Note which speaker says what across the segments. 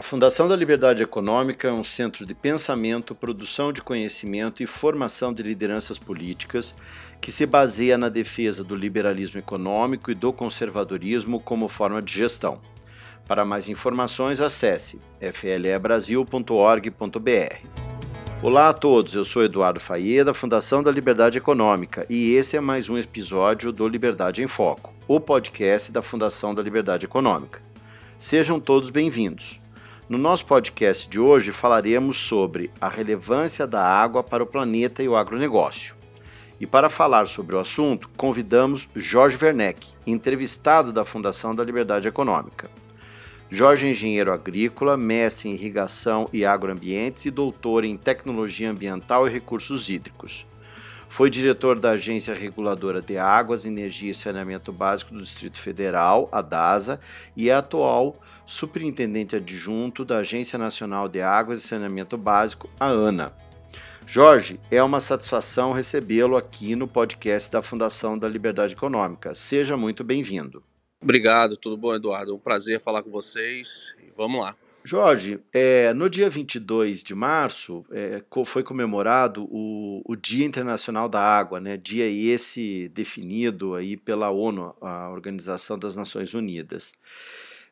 Speaker 1: A Fundação da Liberdade Econômica é um centro de pensamento, produção de conhecimento e formação de lideranças políticas que se baseia na defesa do liberalismo econômico e do conservadorismo como forma de gestão. Para mais informações, acesse flebrasil.org.br. Olá a todos, eu sou Eduardo Faia, da Fundação da Liberdade Econômica, e esse é mais um episódio do Liberdade em Foco, o podcast da Fundação da Liberdade Econômica. Sejam todos bem-vindos. No nosso podcast de hoje falaremos sobre a relevância da água para o planeta e o agronegócio. E para falar sobre o assunto, convidamos Jorge Werneck, entrevistado da Fundação da Liberdade Econômica. Jorge é engenheiro agrícola, mestre em irrigação e agroambientes e doutor em tecnologia ambiental e recursos hídricos. Foi diretor da Agência Reguladora de Águas, Energia e Saneamento Básico do Distrito Federal, a DASA, e é atual superintendente adjunto da Agência Nacional de Águas e Saneamento Básico, a ANA. Jorge, é uma satisfação recebê-lo aqui no podcast da Fundação da Liberdade Econômica. Seja muito bem-vindo.
Speaker 2: Obrigado, tudo bom, Eduardo? É um prazer falar com vocês vamos lá.
Speaker 1: Jorge, é, no dia 22 de março é, foi comemorado o, o, Dia Internacional da Água, né? dia esse definido aí pela ONU, a Organização das Nações Unidas.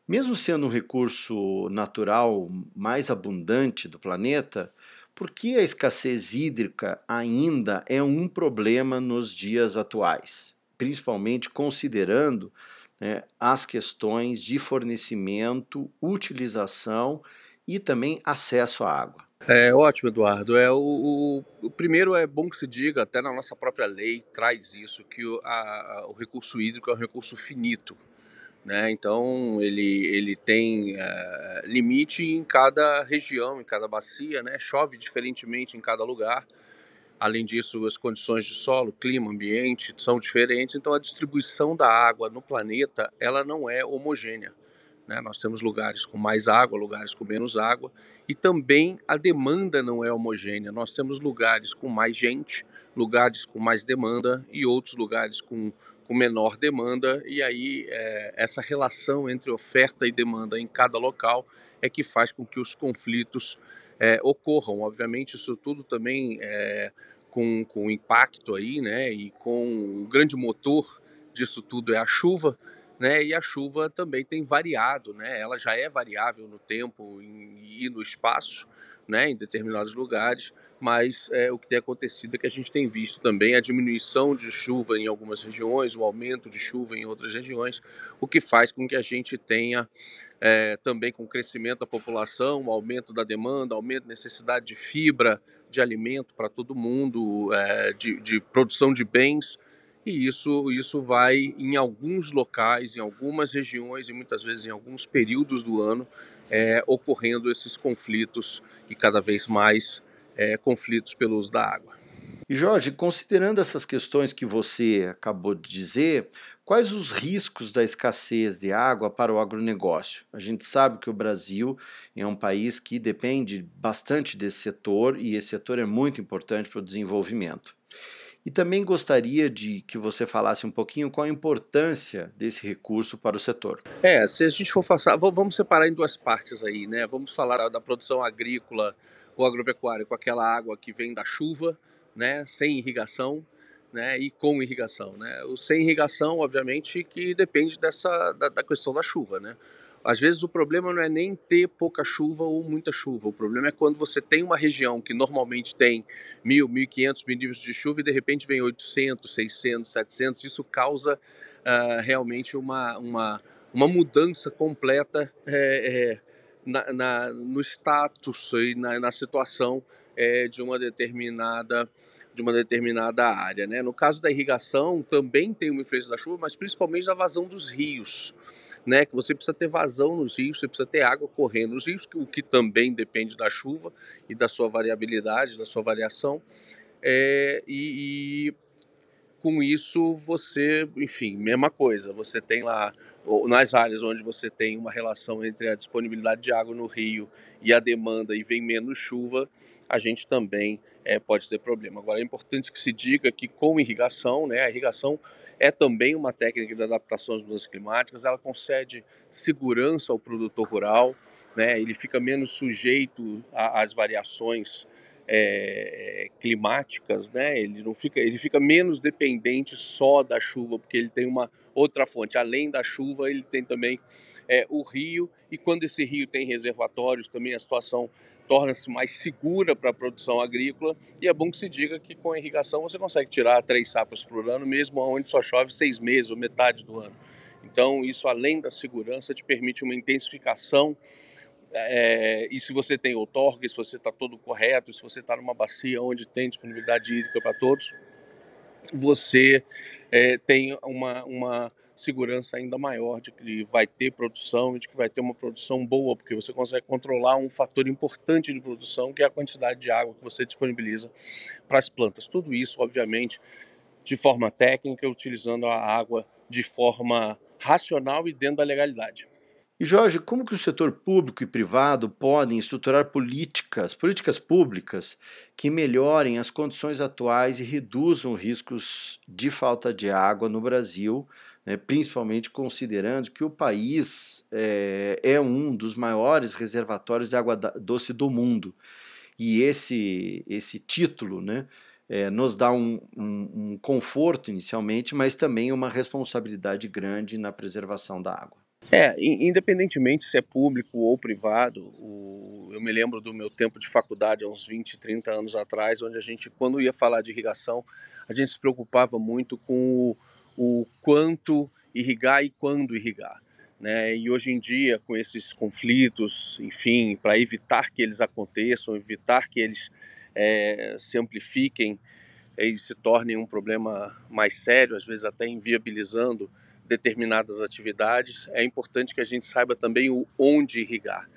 Speaker 1: Mesmo sendo um recurso natural mais abundante do planeta, por que a escassez hídrica ainda é um problema nos dias atuais, principalmente considerando né, as questões de fornecimento, utilização e também acesso à água.
Speaker 2: É ótimo, Eduardo. É, o, o, o, primeiro é bom que se diga, até na nossa própria lei traz isso, que o, a, o recurso hídrico é um recurso finito. Né? Então ele, ele tem é, limite em cada região, em cada bacia, né? chove diferentemente em cada lugar. Além disso, as condições de solo, clima, ambiente são diferentes, então a distribuição da água no planeta ela não é homogênea. Né? Nós temos lugares com mais água, lugares com menos água, e também a demanda não é homogênea. Nós temos lugares com mais gente, lugares com mais demanda e outros lugares com, com menor demanda, e aí é, essa relação entre oferta e demanda em cada local é que faz com que os conflitos é, ocorram. Obviamente, isso tudo também é, com, com impacto aí, né? E com o grande motor disso tudo é a chuva, né? E a chuva também tem variado, né? Ela já é variável no tempo e no espaço, né? Em determinados lugares, mas é, o que tem acontecido é que a gente tem visto também a diminuição de chuva em algumas regiões, o aumento de chuva em outras regiões, o que faz com que a gente tenha é, também com o crescimento da população, o aumento da demanda, aumento da necessidade de fibra, de alimento para todo mundo, é, de, de produção de bens, e isso, isso vai em alguns locais, em algumas regiões e muitas vezes em alguns períodos do ano é, ocorrendo esses conflitos e cada vez mais é, conflitos pelo uso da água.
Speaker 1: E Jorge, considerando essas questões que você acabou de dizer, quais os riscos da escassez de água para o agronegócio? A gente sabe que o Brasil é um país que depende bastante desse setor e esse setor é muito importante para o desenvolvimento. E também gostaria de que você falasse um pouquinho qual a importância desse recurso para o setor.
Speaker 2: É, se a gente for passar, vamos separar em duas partes aí, né? Vamos falar da produção agrícola ou agropecuária com aquela água que vem da chuva, né, sem irrigação, né, e com irrigação, né. O sem irrigação, obviamente, que depende dessa da, da, questão da chuva, né. Às vezes o problema não é nem ter pouca chuva ou muita chuva, o problema é quando você tem uma região que normalmente tem mil, mil quinhentos milímetros de chuva e de repente vem 800, 600, 700, isso causa uh, realmente uma, uma, uma mudança completa é, é, na, na, no status e na, na situação é, de uma determinada de uma determinada área. Né? No caso da irrigação, também tem uma influência da chuva, mas principalmente da vazão dos rios. Né, que você precisa ter vazão nos rios, você precisa ter água correndo nos rios, o que também depende da chuva e da sua variabilidade, da sua variação. É, e, e com isso você, enfim, mesma coisa, você tem lá nas áreas onde você tem uma relação entre a disponibilidade de água no rio e a demanda e vem menos chuva, a gente também é, pode ter problema. Agora é importante que se diga que com irrigação, né, a irrigação é também uma técnica de adaptação às mudanças climáticas, ela concede segurança ao produtor rural, né? Ele fica menos sujeito às variações é, climáticas, né? Ele não fica, ele fica menos dependente só da chuva, porque ele tem uma outra fonte. Além da chuva, ele tem também é, o rio e quando esse rio tem reservatórios, também a situação torna-se mais segura para a produção agrícola e é bom que se diga que com a irrigação você consegue tirar três safras por ano, mesmo onde só chove seis meses ou metade do ano. Então, isso além da segurança te permite uma intensificação é, e se você tem outorga, se você está todo correto, se você está numa bacia onde tem disponibilidade hídrica para todos, você é, tem uma, uma segurança ainda maior de que vai ter produção e de que vai ter uma produção boa, porque você consegue controlar um fator importante de produção, que é a quantidade de água que você disponibiliza para as plantas. Tudo isso, obviamente, de forma técnica, utilizando a água de forma racional e dentro da legalidade.
Speaker 1: E Jorge, como que o setor público e privado podem estruturar políticas, políticas públicas que melhorem as condições atuais e reduzam riscos de falta de água no Brasil, né, principalmente considerando que o país é, é, um dos maiores reservatórios de água doce do mundo. E esse, esse título né, é, nos dá um, um, um conforto inicialmente, mas também uma responsabilidade grande na preservação da água.
Speaker 2: É, independentemente se é público ou privado, o, eu me lembro do meu tempo de faculdade, há uns 20, 30 anos atrás, onde a gente, quando ia falar de irrigação, a gente se preocupava muito com o, o quanto irrigar e quando irrigar. Né? E hoje em dia, com esses conflitos, enfim, para evitar que eles aconteçam, evitar que eles é, se amplifiquem e se tornem um problema mais sério, às vezes até inviabilizando determinadas atividades, é importante que a gente saiba também o onde irrigar.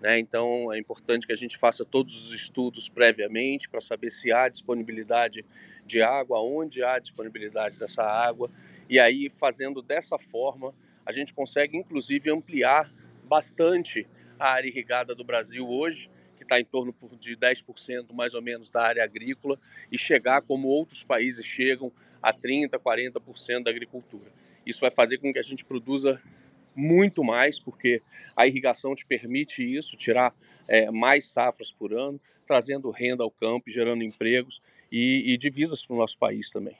Speaker 2: Né? Então, é importante que a gente faça todos os estudos previamente para saber se há disponibilidade de água, onde há disponibilidade dessa água, e aí, fazendo dessa forma, a gente consegue inclusive ampliar bastante a área irrigada do Brasil hoje, que está em torno de 10% mais ou menos da área agrícola, e chegar como outros países chegam a 30%, 40% da agricultura. Isso vai fazer com que a gente produza muito mais, porque a irrigação te permite isso, tirar é, mais safras por ano, trazendo renda ao campo, gerando empregos e, e divisas para o nosso país também.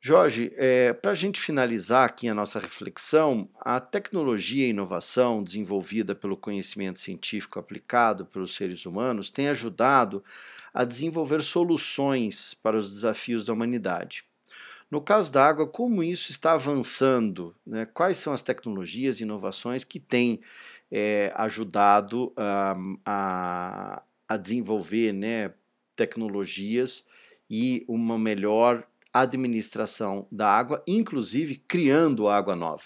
Speaker 1: Jorge, é, para a gente finalizar aqui a nossa reflexão, a tecnologia e inovação desenvolvida pelo conhecimento científico aplicado pelos seres humanos tem ajudado a desenvolver soluções para os desafios da humanidade. No caso da água, como isso está avançando? Né? Quais são as tecnologias e inovações que têm é, ajudado a, a desenvolver né, tecnologias e uma melhor administração da água, inclusive criando água nova?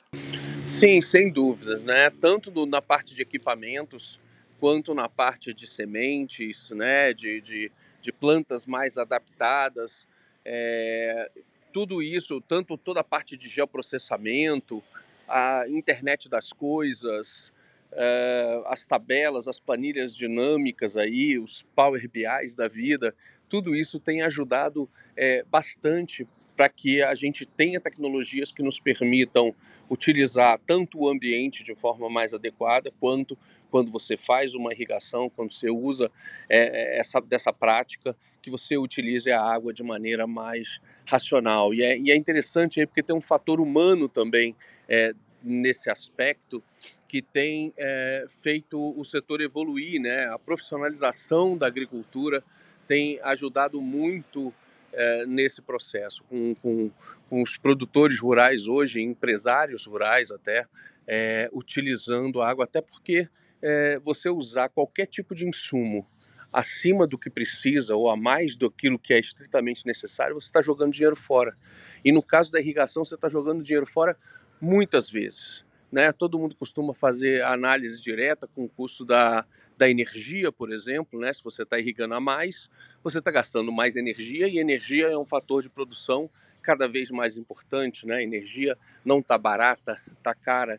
Speaker 2: Sim, sem dúvidas, né? Tanto do, na parte de equipamentos quanto na parte de sementes, né? De, de, de plantas mais adaptadas. É, tudo isso, tanto toda a parte de geoprocessamento, a internet das coisas, uh, as tabelas, as planilhas dinâmicas aí, os Power BIs da vida, tudo isso tem ajudado é, bastante para que a gente tenha tecnologias que nos permitam utilizar tanto o ambiente de forma mais adequada, quanto quando você faz uma irrigação, quando você usa é, essa, dessa prática, que você utilize a água de maneira mais racional. E é, e é interessante aí porque tem um fator humano também é, nesse aspecto que tem é, feito o setor evoluir, né? A profissionalização da agricultura tem ajudado muito é, nesse processo, com, com, com, os produtores rurais hoje, empresários rurais até, é, utilizando água, até porque é, você usar qualquer tipo de insumo acima do que precisa ou a mais do que é estritamente necessário, você está jogando dinheiro fora. E no caso da irrigação, você está jogando dinheiro fora muitas vezes. Né? Todo mundo costuma fazer análise direta com o custo da, da energia, por exemplo. Né? Se você está irrigando a mais, você está gastando mais energia e energia é um fator de produção cada vez mais importante. Né? Energia não está barata, está cara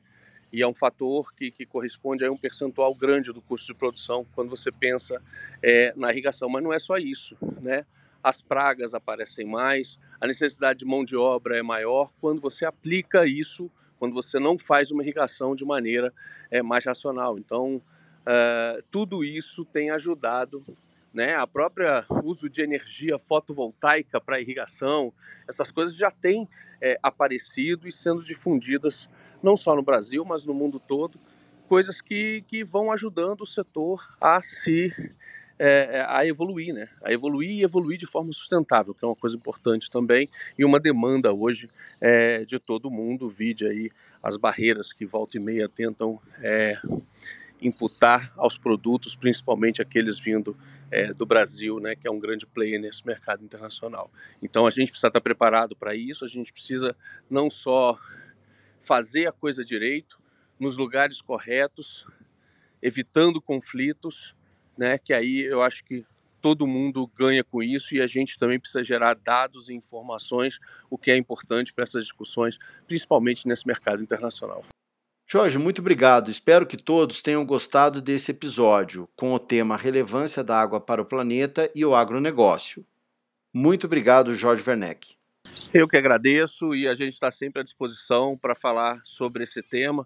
Speaker 2: e é um fator que, que corresponde a um percentual grande do custo de produção quando você pensa é, na irrigação. Mas não é só isso, né? As pragas aparecem mais, a necessidade de mão de obra é maior quando você aplica isso, quando você não faz uma irrigação de maneira é, mais racional. Então, uh, tudo isso tem ajudado né? A própria uso de energia fotovoltaica para irrigação, essas coisas já têm é, aparecido e sendo difundidas não só no Brasil, mas no mundo todo, coisas que, que vão ajudando o setor a se é, é, a evoluir, né? A evoluir e evoluir de forma sustentável, que é uma coisa importante também e uma demanda hoje é, de todo mundo. Vide aí as barreiras que volta e meia tentam é, imputar aos produtos, principalmente aqueles vindo é, do Brasil, né, que é um grande player nesse mercado internacional. Então a gente precisa estar preparado para isso, a gente precisa não só fazer a coisa direito, nos lugares corretos, evitando conflitos, né, que aí eu acho que todo mundo ganha com isso e a gente também precisa gerar dados e informações, o que é importante para essas discussões, principalmente nesse mercado internacional.
Speaker 1: Jorge, muito obrigado. Espero que todos tenham gostado desse episódio com o tema Relevância da Água para o Planeta e o Agronegócio. Muito obrigado, Jorge Werneck.
Speaker 2: Eu que agradeço e a gente está sempre à disposição para falar sobre esse tema,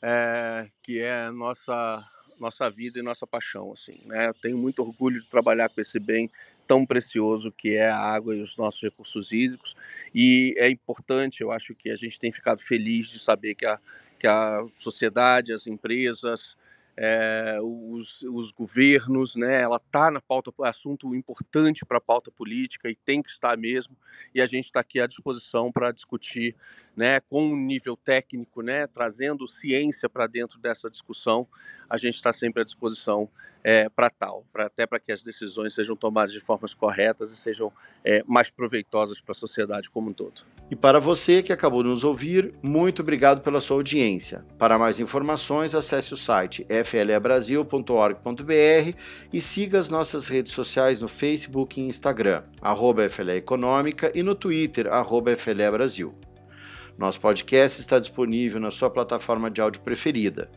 Speaker 2: é, que é nossa nossa vida e nossa paixão, assim, né? Eu tenho muito orgulho de trabalhar com esse bem tão precioso que é a água e os nossos recursos hídricos e é importante, eu acho que a gente tem ficado feliz de saber que a que a sociedade, as empresas, é, os, os, governos, né? Ela está na pauta, é assunto importante para a pauta política e tem que estar mesmo. E a gente está aqui à disposição para discutir, né? Com um nível técnico, né? Trazendo ciência para dentro dessa discussão. A gente está sempre à disposição é, para tal, pra, até para que as decisões sejam tomadas de formas corretas e sejam é, mais proveitosas para a sociedade como um todo.
Speaker 1: E para você que acabou de nos ouvir, muito obrigado pela sua audiência. Para mais informações, acesse o site flebrasil.org.br e siga as nossas redes sociais no Facebook e Instagram, arroba FLE Econômica e no Twitter, arroba FLE Brasil. Nosso podcast está disponível na sua plataforma de áudio preferida.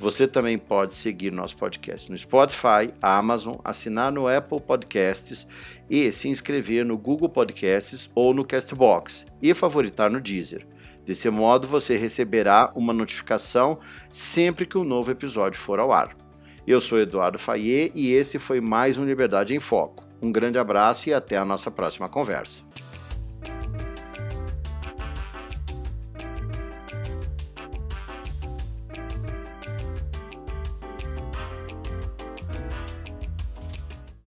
Speaker 1: Você também pode seguir nosso podcast no Spotify, Amazon, assinar no Apple Podcasts e se inscrever no Google Podcasts ou no Castbox e favoritar no Deezer. Desse modo, você receberá uma notificação sempre que um novo episódio for ao ar. Eu sou Eduardo Fayet e esse foi mais um Liberdade em Foco. Um grande abraço e até a nossa próxima conversa.